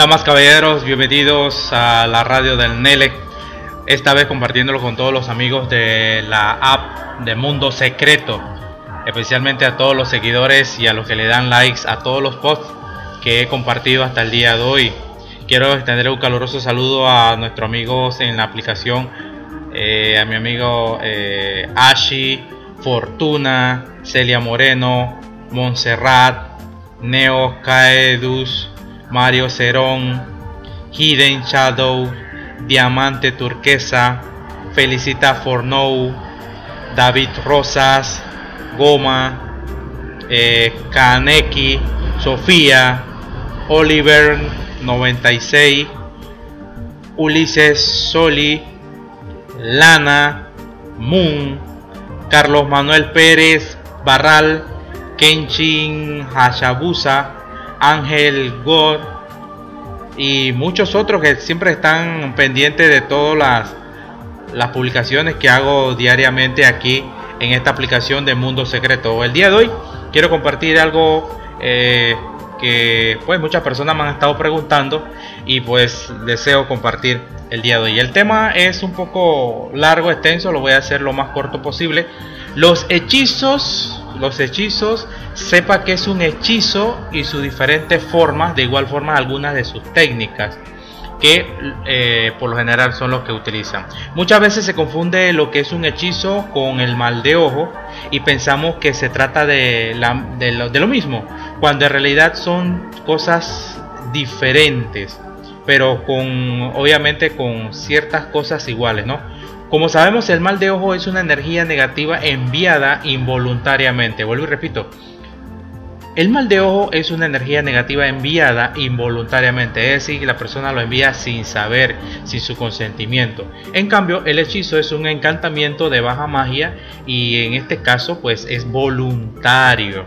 Damas, caballeros, bienvenidos a la radio del Nelec. Esta vez compartiéndolo con todos los amigos de la app de Mundo Secreto. Especialmente a todos los seguidores y a los que le dan likes a todos los posts que he compartido hasta el día de hoy. Quiero extender un caluroso saludo a nuestros amigos en la aplicación. Eh, a mi amigo eh, Ashi, Fortuna, Celia Moreno, Montserrat, Neo Caedus, Mario Cerón, Hidden Shadow, Diamante Turquesa, Felicita Fornou, David Rosas, Goma, eh, Kaneki, Sofía, Oliver 96, Ulises Soli, Lana, Moon, Carlos Manuel Pérez, Barral, Kenshin Hashabusa, Ángel God y muchos otros que siempre están pendientes de todas las, publicaciones que hago diariamente aquí en esta aplicación de Mundo Secreto. El día de hoy quiero compartir algo eh, que pues muchas personas me han estado preguntando y pues deseo compartir el día de hoy. El tema es un poco largo, extenso, lo voy a hacer lo más corto posible. Los hechizos, los hechizos sepa que es un hechizo y sus diferentes formas, de igual forma algunas de sus técnicas que eh, por lo general son los que utilizan. Muchas veces se confunde lo que es un hechizo con el mal de ojo y pensamos que se trata de, lo, de lo mismo, cuando en realidad son cosas diferentes, pero con obviamente con ciertas cosas iguales, ¿no? Como sabemos, el mal de ojo es una energía negativa enviada involuntariamente. Vuelvo y repito, el mal de ojo es una energía negativa enviada involuntariamente, es decir, la persona lo envía sin saber, sin su consentimiento. En cambio, el hechizo es un encantamiento de baja magia y en este caso pues es voluntario.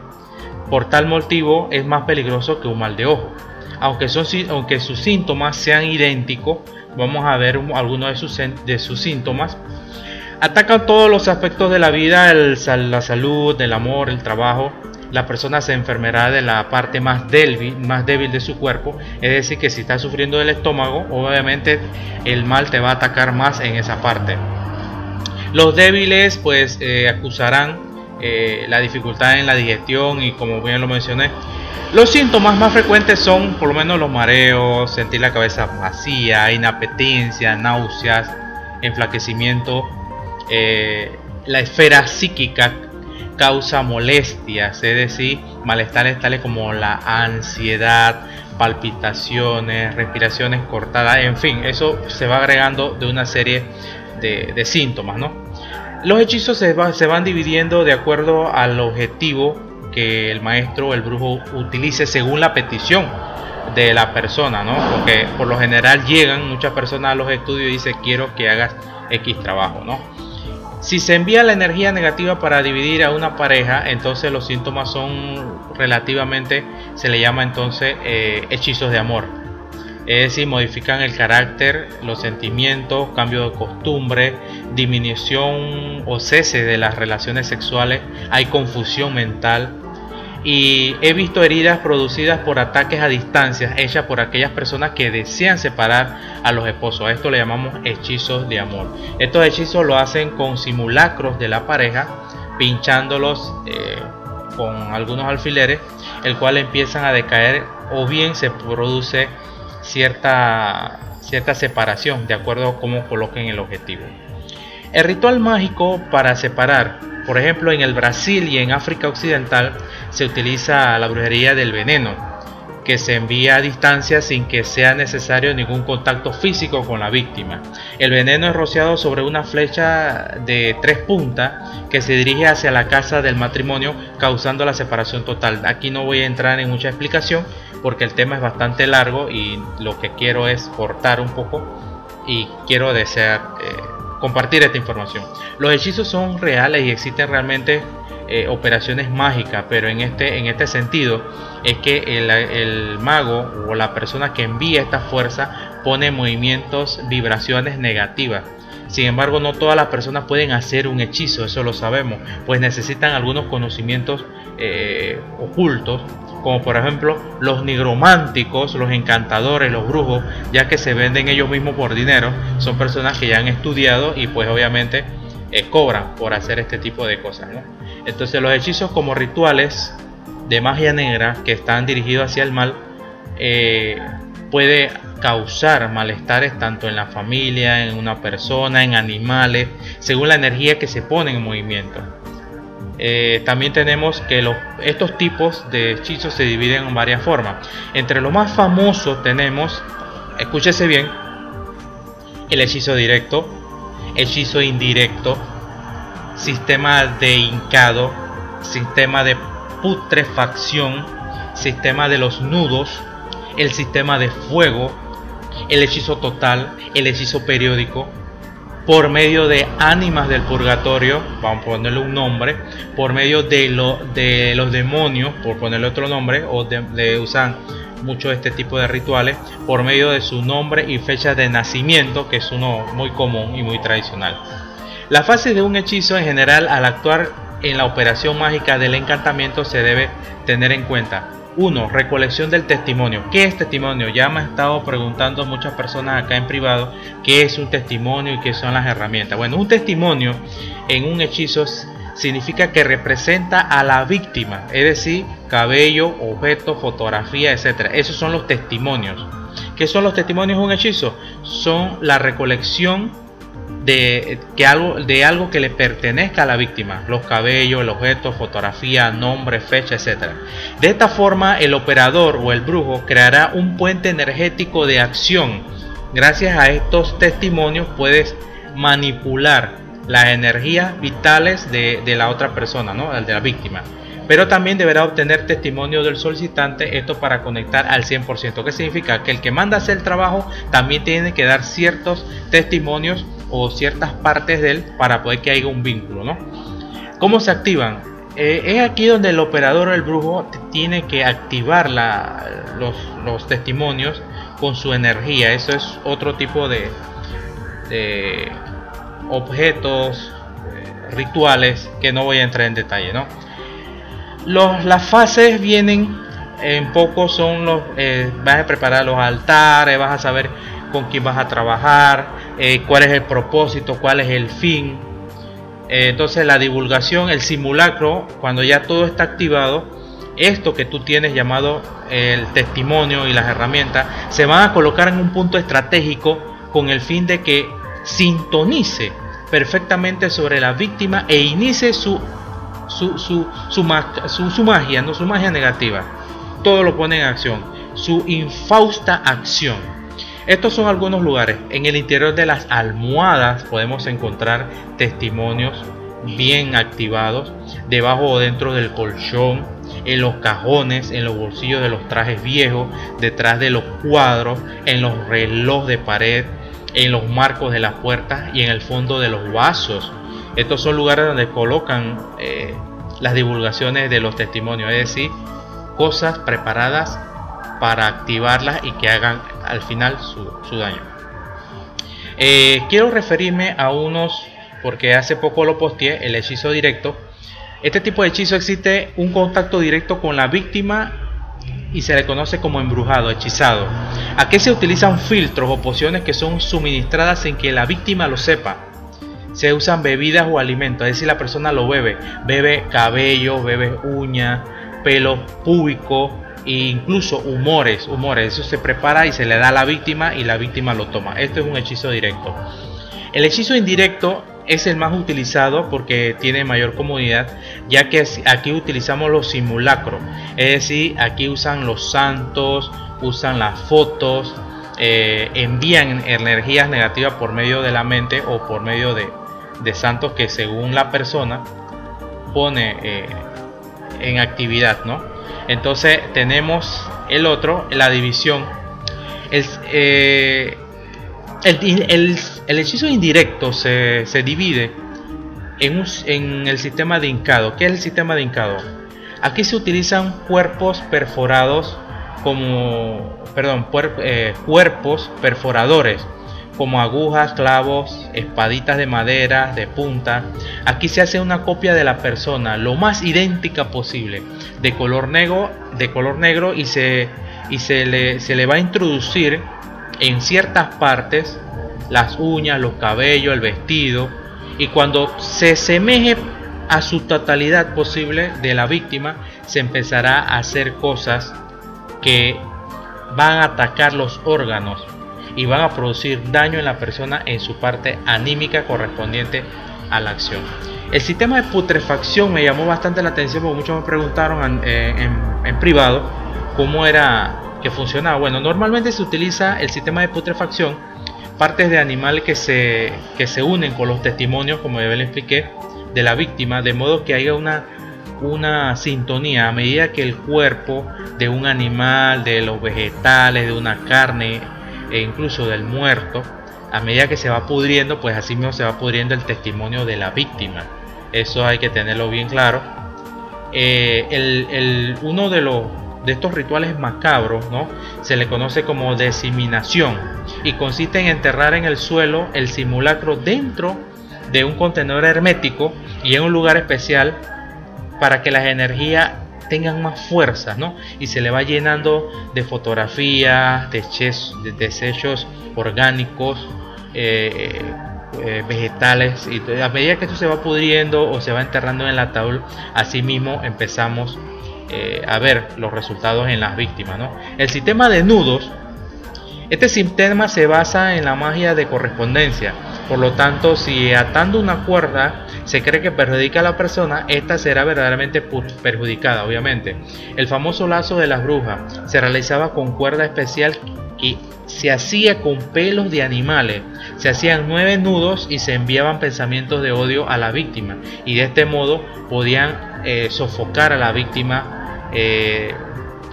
Por tal motivo es más peligroso que un mal de ojo. Aunque, son, aunque sus síntomas sean idénticos, vamos a ver algunos de sus, de sus síntomas. Atacan todos los aspectos de la vida, la salud, el amor, el trabajo, la persona se enfermará de la parte más débil, más débil de su cuerpo. Es decir, que si está sufriendo del estómago, obviamente el mal te va a atacar más en esa parte. Los débiles pues eh, acusarán eh, la dificultad en la digestión y como bien lo mencioné, los síntomas más frecuentes son por lo menos los mareos, sentir la cabeza vacía, inapetencia, náuseas, enflaquecimiento, eh, la esfera psíquica causa molestias, es decir, malestares tales como la ansiedad, palpitaciones, respiraciones cortadas, en fin, eso se va agregando de una serie de, síntomas, ¿no? Los hechizos se, se van dividiendo de acuerdo al objetivo que el maestro o el brujo utilice según la petición de la persona, ¿no? Porque por lo general llegan muchas personas a los estudios y dicen quiero que hagas X trabajo, ¿no? Si se envía la energía negativa para dividir a una pareja, entonces los síntomas son relativamente, se le llama entonces eh, hechizos de amor. Es decir, modifican el carácter, los sentimientos, cambio de costumbre, disminución o cese de las relaciones sexuales, hay confusión mental, y he visto heridas producidas por ataques a distancia hechas por aquellas personas que desean separar a los esposos. A esto le llamamos hechizos de amor. Estos hechizos lo hacen con simulacros de la pareja, pinchándolos eh, con algunos alfileres, el cual empiezan a decaer o bien se produce cierta, cierta separación de acuerdo a cómo coloquen el objetivo. El ritual mágico para separar, por ejemplo en el Brasil y en África Occidental, se utiliza la brujería del veneno, que se envía a distancia sin que sea necesario ningún contacto físico con la víctima. El veneno es rociado sobre una flecha de tres puntas que se dirige hacia la casa del matrimonio causando la separación total. Aquí no voy a entrar en mucha explicación porque el tema es bastante largo y lo que quiero es cortar un poco y quiero desear eh, compartir esta información. Los hechizos son reales y existen realmente eh, operaciones mágicas, pero en este, en este sentido es que el, mago o la persona que envía esta fuerza pone movimientos, vibraciones negativas. Sin embargo, no todas las personas pueden hacer un hechizo, eso lo sabemos, pues necesitan algunos conocimientos eh, ocultos como por ejemplo los nigrománticos, los encantadores, los brujos, ya que se venden ellos mismos por dinero, son personas que ya han estudiado y pues obviamente eh, cobran por hacer este tipo de cosas. Entonces los hechizos como rituales de magia negra que están dirigidos hacia el mal eh, puede causar malestares tanto en la familia, en una persona, en animales, según la energía que se pone en movimiento. Eh, también tenemos que estos tipos de hechizos se dividen en varias formas. Entre los más famosos tenemos, escúchese bien, el hechizo directo, hechizo indirecto, sistema de hincado, sistema de putrefacción, sistema de los nudos, el sistema de fuego, el hechizo total, el hechizo periódico, por medio de ánimas del purgatorio, vamos a ponerle un nombre, por medio de, lo, de los demonios, por ponerle otro nombre, o de, usan mucho este tipo de rituales, por medio de su nombre y fecha de nacimiento, que es uno muy común y muy tradicional. La fase de un hechizo en general al actuar en la operación mágica del encantamiento se debe tener en cuenta 1. Recolección del testimonio. ¿Qué es testimonio? Ya me han estado preguntando muchas personas acá en privado qué es un testimonio y qué son las herramientas. Bueno, un testimonio en un hechizo significa que representa a la víctima, es decir, cabello, objeto, fotografía, etc. Esos son los testimonios. ¿Qué son los testimonios de un hechizo? Son la recolección de, que algo, de algo que le pertenezca a la víctima, los cabellos, el objeto, fotografía, nombre, fecha, etc. De esta forma, el operador o el brujo creará un puente energético de acción. Gracias a estos testimonios puedes manipular las energías vitales de, la otra persona, ¿no? de la víctima. Pero también deberá obtener testimonio del solicitante, esto para conectar al 100%. ¿Qué significa? Que el que manda hacer el trabajo también tiene que dar ciertos testimonios o ciertas partes de él para poder que haya un vínculo, ¿no? ¿Cómo se activan? Eh, es aquí donde el operador el brujo tiene que activar los, testimonios con su energía. Eso es otro tipo de, objetos eh, rituales que no voy a entrar en detalle, ¿no? las fases vienen en poco son los eh, vas a preparar los altares vas a saber con quién vas a trabajar, eh, cuál es el propósito, cuál es el fin. Eh, entonces la divulgación, el simulacro, cuando ya todo está activado, esto que tú tienes llamado el testimonio y las herramientas, se van a colocar en un punto estratégico con el fin de que sintonice perfectamente sobre la víctima e inicie su, su, su, su, su magia, no su magia negativa. Todo lo pone en acción, su infausta acción. Estos son algunos lugares. En el interior de las almohadas podemos encontrar testimonios bien activados, debajo o dentro del colchón, en los cajones, en los bolsillos de los trajes viejos, detrás de los cuadros, en los relojes de pared, en los marcos de las puertas y en el fondo de los vasos. Estos son lugares donde colocan eh, las divulgaciones de los testimonios, es decir, cosas preparadas para activarlas y que hagan al final su, daño. Eh, quiero referirme a unos, porque hace poco lo posteé, el hechizo directo. Este tipo de hechizo existe un contacto directo con la víctima y se le conoce como embrujado, hechizado. Aquí se utilizan filtros o pociones que son suministradas sin que la víctima lo sepa. Se usan bebidas o alimentos, es decir, la persona lo bebe. Bebe cabello, bebe uña, pelo púbico, e incluso humores, humores, eso se prepara y se le da a la víctima y la víctima lo toma. Esto es un hechizo directo. El hechizo indirecto es el más utilizado porque tiene mayor comodidad, ya que aquí utilizamos los simulacros, es decir, aquí usan los santos, usan las fotos, eh, envían energías negativas por medio de la mente o por medio de, santos que según la persona pone eh, en actividad, ¿no? Entonces tenemos el otro, la división. El, eh, el, hechizo indirecto se, divide en, en, el sistema de hincado. ¿Qué es el sistema de hincado? Aquí se utilizan cuerpos perforados como, perdón, eh, cuerpos perforadores como agujas, clavos, espaditas de madera, de punta. Aquí se hace una copia de la persona, lo más idéntica posible, de color negro, de color negro y se, y se, le, se le va a introducir en ciertas partes las uñas, los cabellos, el vestido. Y cuando se semeje a su totalidad posible de la víctima, se empezará a hacer cosas que van a atacar los órganos y van a producir daño en la persona en su parte anímica correspondiente a la acción. El sistema de putrefacción me llamó bastante la atención porque muchos me preguntaron en, en privado cómo era que funcionaba. Bueno, normalmente se utiliza el sistema de putrefacción, partes de animales que se, que se unen con los testimonios, como ya le expliqué, de la víctima, de modo que haya una, una sintonía a medida que el cuerpo de un animal, de los vegetales, de una carne e incluso del muerto, a medida que se va pudriendo, pues así mismo se va pudriendo el testimonio de la víctima. Eso hay que tenerlo bien claro. Eh, el, uno de los de estos rituales macabros, ¿no? Se le conoce como diseminación y consiste en enterrar en el suelo el simulacro dentro de un contenedor hermético y en un lugar especial para que las energías tengan más fuerza, ¿no? Y se le va llenando de fotografías, de, desechos orgánicos, eh, eh, vegetales, y a medida que esto se va pudriendo o se va enterrando en el ataúd, así mismo empezamos eh, a ver los resultados en las víctimas, ¿no? El sistema de nudos, este sistema se basa en la magia de correspondencia, por lo tanto, si atando una cuerda se cree que perjudica a la persona, esta será verdaderamente perjudicada, obviamente. El famoso lazo de las brujas se realizaba con cuerda especial y se hacía con pelos de animales. Se hacían nueve nudos y se enviaban pensamientos de odio a la víctima. Y de este modo podían eh, sofocar a la víctima eh,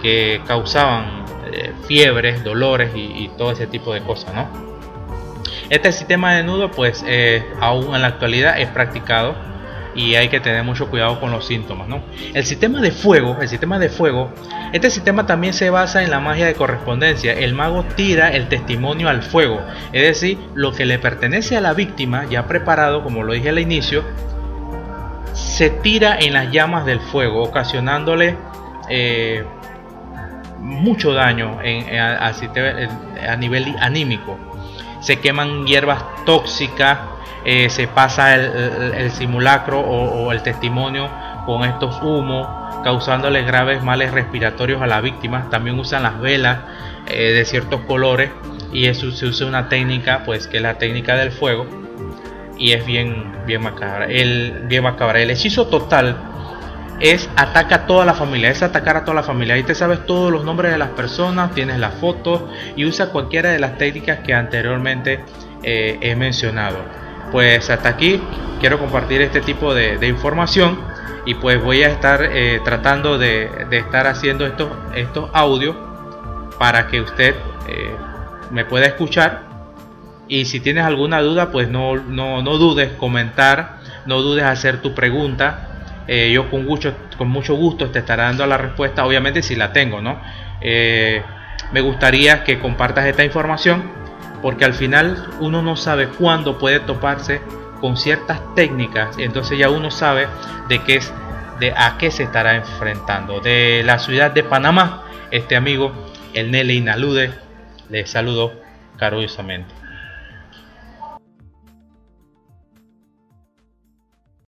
que causaban eh, fiebres, dolores y, y, todo ese tipo de cosas, ¿no? Este sistema de nudo pues eh, aún en la actualidad es practicado y hay que tener mucho cuidado con los síntomas. ¿no? El sistema de fuego, el sistema de fuego, este sistema también se basa en la magia de correspondencia. El mago tira el testimonio al fuego, es decir, lo que le pertenece a la víctima, ya preparado, como lo dije al inicio, se tira en las llamas del fuego, ocasionándole eh, mucho daño a nivel anímico se queman hierbas tóxicas, eh, se pasa el, simulacro o, el testimonio con estos humos, causándole graves males respiratorios a la víctima. También usan las velas eh, de ciertos colores y eso se usa una técnica, pues que es la técnica del fuego y es bien, bien macabra. El, bien macabra. El hechizo total es ataca a toda la familia, es atacar a toda la familia. Ahí te sabes todos los nombres de las personas, tienes las fotos y usa cualquiera de las técnicas que anteriormente eh, he mencionado. Pues hasta aquí quiero compartir este tipo de, información y pues voy a estar eh, tratando de, estar haciendo estos, estos audios para que usted eh, me pueda escuchar y si tienes alguna duda pues no, no, no dudes comentar, no dudes hacer tu pregunta eh, yo con mucho, con mucho gusto te estaré dando la respuesta, obviamente si la tengo, ¿no? Eh, me gustaría que compartas esta información porque al final uno no sabe cuándo puede toparse con ciertas técnicas, entonces ya uno sabe de qué es, de a qué se estará enfrentando. De la ciudad de Panamá, este amigo, el Nelly Inalude, le saludo carosamente.